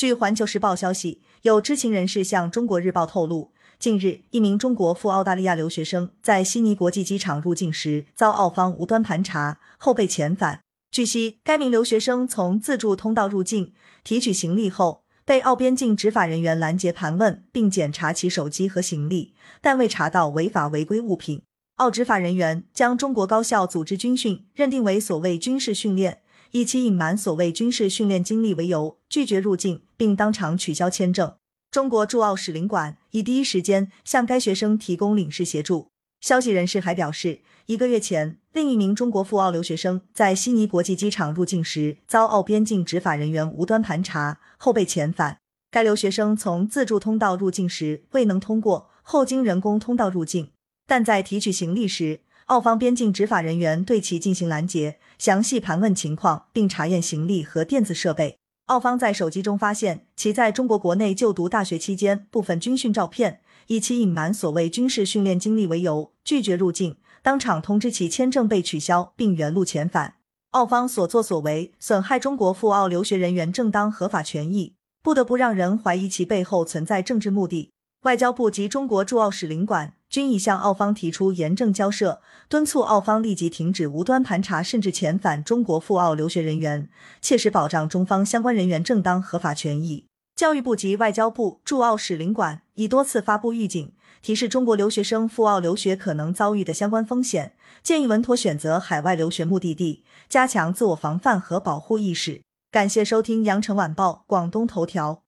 据环球时报消息，有知情人士向中国日报透露，近日一名中国赴澳大利亚留学生在悉尼国际机场入境时遭澳方无端盘查，后被遣返。据悉，该名留学生从自助通道入境，提取行李后被澳边境执法人员拦截盘问，并检查其手机和行李，但未查到违法违规物品。澳执法人员将中国高校组织军训认定为所谓军事训练。以其隐瞒所谓军事训练经历为由，拒绝入境，并当场取消签证。中国驻澳使领馆已第一时间向该学生提供领事协助。消息人士还表示，一个月前，另一名中国赴澳留学生在悉尼国际机场入境时，遭澳边境执法人员无端盘查，后被遣返。该留学生从自助通道入境时未能通过，后经人工通道入境，但在提取行李时。澳方边境执法人员对其进行拦截，详细盘问情况，并查验行李和电子设备。澳方在手机中发现其在中国国内就读大学期间部分军训照片，以其隐瞒所谓军事训练经历为由拒绝入境，当场通知其签证被取消，并原路遣返。澳方所作所为损害中国赴澳留学人员正当合法权益，不得不让人怀疑其背后存在政治目的。外交部及中国驻澳使领馆。均已向澳方提出严正交涉，敦促澳方立即停止无端盘查甚至遣返中国赴澳留学人员，切实保障中方相关人员正当合法权益。教育部及外交部驻澳使领馆已多次发布预警，提示中国留学生赴澳留学可能遭遇的相关风险，建议稳妥选择海外留学目的地，加强自我防范和保护意识。感谢收听羊城晚报广东头条。